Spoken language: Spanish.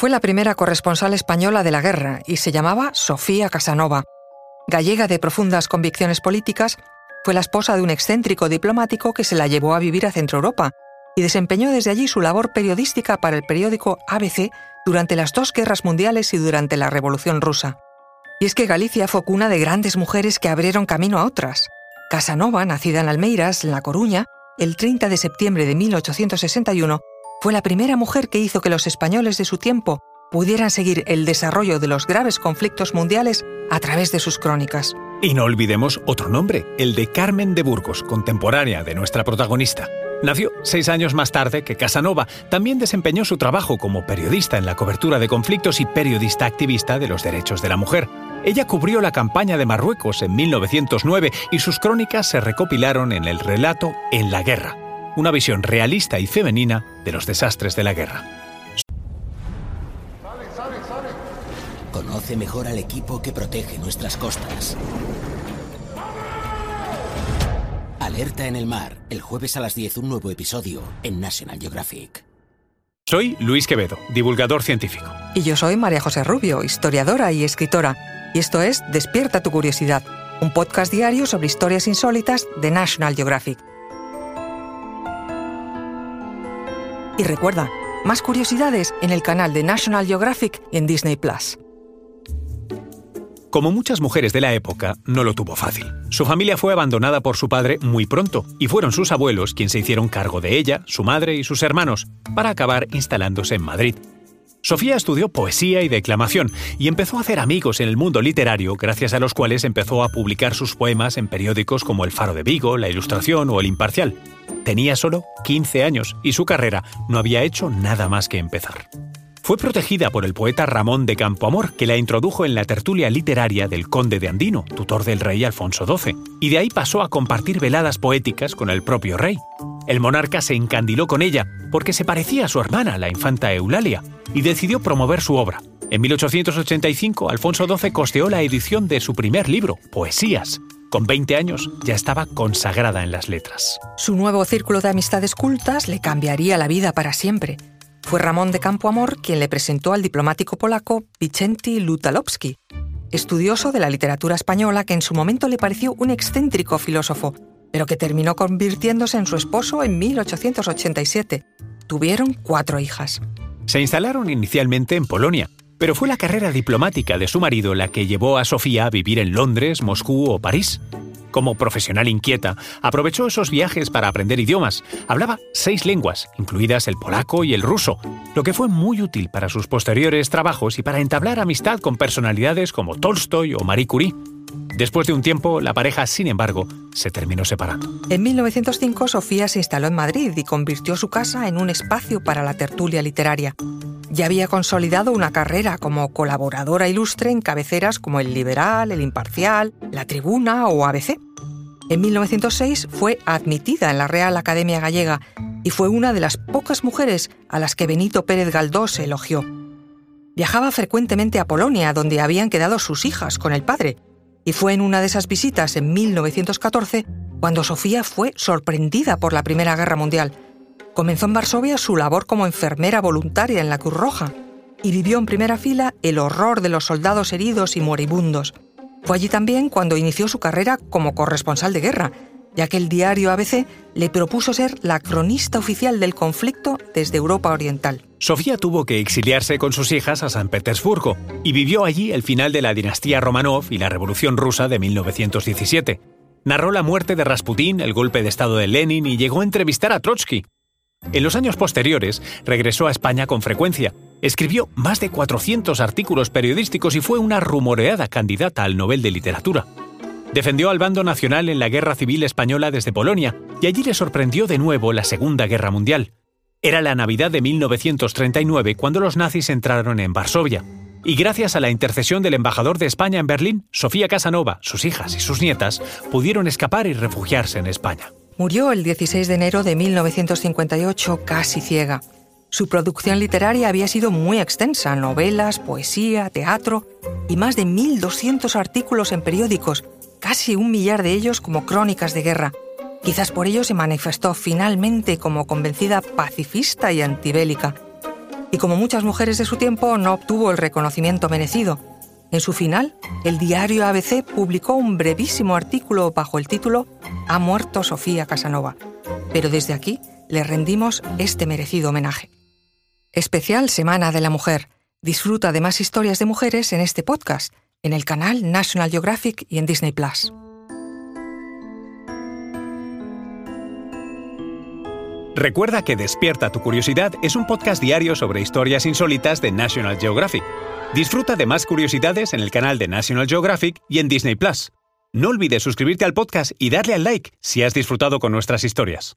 Fue la primera corresponsal española de la guerra y se llamaba Sofía Casanova. Gallega de profundas convicciones políticas, fue la esposa de un excéntrico diplomático que se la llevó a vivir a Centro Europa y desempeñó desde allí su labor periodística para el periódico ABC durante las dos guerras mundiales y durante la Revolución rusa. Y es que Galicia fue cuna de grandes mujeres que abrieron camino a otras. Casanova, nacida en Almeiras, en La Coruña, el 30 de septiembre de 1861, fue la primera mujer que hizo que los españoles de su tiempo pudieran seguir el desarrollo de los graves conflictos mundiales a través de sus crónicas. Y no olvidemos otro nombre, el de Carmen de Burgos, contemporánea de nuestra protagonista. Nació seis años más tarde que Casanova. También desempeñó su trabajo como periodista en la cobertura de conflictos y periodista activista de los derechos de la mujer. Ella cubrió la campaña de Marruecos en 1909 y sus crónicas se recopilaron en el relato En la guerra, una visión realista y femenina de los desastres de la guerra. Conoce mejor al equipo que protege nuestras costas. Alerta en el mar, el jueves a las 10 un nuevo episodio en National Geographic. Soy Luis Quevedo, divulgador científico. Y yo soy María José Rubio, historiadora y escritora. Y esto es Despierta tu curiosidad, un podcast diario sobre historias insólitas de National Geographic. Y recuerda, más curiosidades en el canal de National Geographic y en Disney Plus. Como muchas mujeres de la época, no lo tuvo fácil. Su familia fue abandonada por su padre muy pronto, y fueron sus abuelos quienes se hicieron cargo de ella, su madre y sus hermanos, para acabar instalándose en Madrid. Sofía estudió poesía y declamación y empezó a hacer amigos en el mundo literario, gracias a los cuales empezó a publicar sus poemas en periódicos como El Faro de Vigo, La Ilustración o El Imparcial. Tenía solo 15 años y su carrera no había hecho nada más que empezar. Fue protegida por el poeta Ramón de Campoamor, que la introdujo en la tertulia literaria del conde de Andino, tutor del rey Alfonso XII, y de ahí pasó a compartir veladas poéticas con el propio rey. El monarca se encandiló con ella porque se parecía a su hermana, la infanta Eulalia, y decidió promover su obra. En 1885, Alfonso XII costeó la edición de su primer libro, Poesías. Con 20 años ya estaba consagrada en las letras. Su nuevo círculo de amistades cultas le cambiaría la vida para siempre. Fue Ramón de Campoamor quien le presentó al diplomático polaco Vicenti Lutalowski, estudioso de la literatura española que en su momento le pareció un excéntrico filósofo, pero que terminó convirtiéndose en su esposo en 1887. Tuvieron cuatro hijas. Se instalaron inicialmente en Polonia, pero fue la carrera diplomática de su marido la que llevó a Sofía a vivir en Londres, Moscú o París. Como profesional inquieta, aprovechó esos viajes para aprender idiomas. Hablaba seis lenguas, incluidas el polaco y el ruso, lo que fue muy útil para sus posteriores trabajos y para entablar amistad con personalidades como Tolstoy o Marie Curie. Después de un tiempo, la pareja, sin embargo, se terminó separando. En 1905, Sofía se instaló en Madrid y convirtió su casa en un espacio para la tertulia literaria. Ya había consolidado una carrera como colaboradora ilustre en cabeceras como El Liberal, El Imparcial, La Tribuna o ABC. En 1906 fue admitida en la Real Academia Gallega y fue una de las pocas mujeres a las que Benito Pérez Galdós elogió. Viajaba frecuentemente a Polonia, donde habían quedado sus hijas con el padre, y fue en una de esas visitas en 1914 cuando Sofía fue sorprendida por la Primera Guerra Mundial. Comenzó en Varsovia su labor como enfermera voluntaria en la Cruz Roja y vivió en primera fila el horror de los soldados heridos y moribundos. Fue allí también cuando inició su carrera como corresponsal de guerra, ya que el diario ABC le propuso ser la cronista oficial del conflicto desde Europa Oriental. Sofía tuvo que exiliarse con sus hijas a San Petersburgo y vivió allí el final de la dinastía Romanov y la Revolución Rusa de 1917. Narró la muerte de Rasputín, el golpe de Estado de Lenin y llegó a entrevistar a Trotsky. En los años posteriores regresó a España con frecuencia. Escribió más de 400 artículos periodísticos y fue una rumoreada candidata al Nobel de Literatura. Defendió al bando nacional en la Guerra Civil Española desde Polonia y allí le sorprendió de nuevo la Segunda Guerra Mundial. Era la Navidad de 1939 cuando los nazis entraron en Varsovia. Y gracias a la intercesión del embajador de España en Berlín, Sofía Casanova, sus hijas y sus nietas pudieron escapar y refugiarse en España. Murió el 16 de enero de 1958 casi ciega. Su producción literaria había sido muy extensa, novelas, poesía, teatro y más de 1.200 artículos en periódicos, casi un millar de ellos como crónicas de guerra. Quizás por ello se manifestó finalmente como convencida pacifista y antibélica. y como muchas mujeres de su tiempo no obtuvo el reconocimiento merecido. En su final, el diario ABC publicó un brevísimo artículo bajo el título Ha muerto Sofía Casanova. Pero desde aquí le rendimos este merecido homenaje. Especial Semana de la Mujer. Disfruta de más historias de mujeres en este podcast, en el canal National Geographic y en Disney Plus. Recuerda que Despierta tu Curiosidad es un podcast diario sobre historias insólitas de National Geographic. Disfruta de más curiosidades en el canal de National Geographic y en Disney Plus. No olvides suscribirte al podcast y darle al like si has disfrutado con nuestras historias.